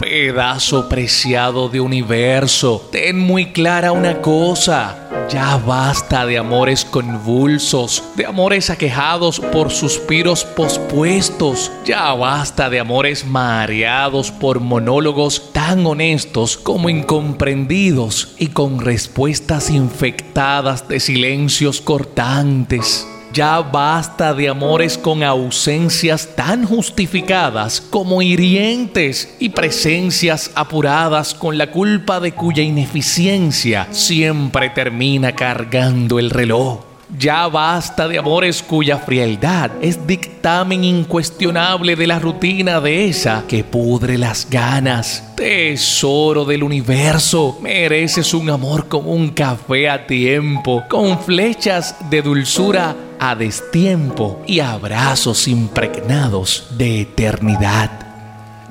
Pedazo preciado de universo, ten muy clara una cosa. Ya basta de amores convulsos, de amores aquejados por suspiros pospuestos. Ya basta de amores mareados por monólogos tan honestos como incomprendidos y con respuestas infectadas de silencios cortantes. Ya basta de amores con ausencias tan justificadas como hirientes y presencias apuradas con la culpa de cuya ineficiencia siempre termina cargando el reloj. Ya basta de amores cuya frialdad es dictamen incuestionable de la rutina de esa que pudre las ganas. Tesoro del universo, mereces un amor como un café a tiempo, con flechas de dulzura a destiempo y abrazos impregnados de eternidad.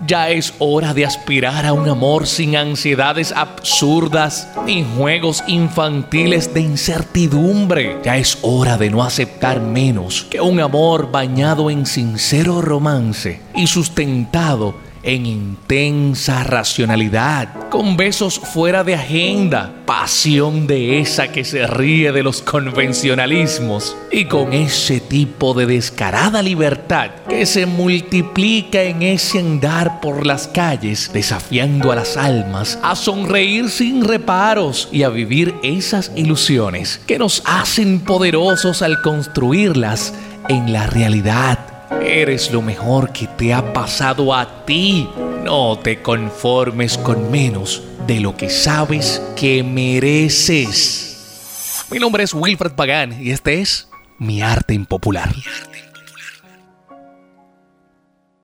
Ya es hora de aspirar a un amor sin ansiedades absurdas ni juegos infantiles de incertidumbre. Ya es hora de no aceptar menos que un amor bañado en sincero romance y sustentado en intensa racionalidad, con besos fuera de agenda, pasión de esa que se ríe de los convencionalismos y con ese tipo de descarada libertad que se multiplica en ese andar por las calles, desafiando a las almas a sonreír sin reparos y a vivir esas ilusiones que nos hacen poderosos al construirlas en la realidad Eres lo mejor que te ha pasado a ti. No te conformes con menos de lo que sabes que mereces. Mi nombre es Wilfred Pagán y este es Mi Arte Impopular.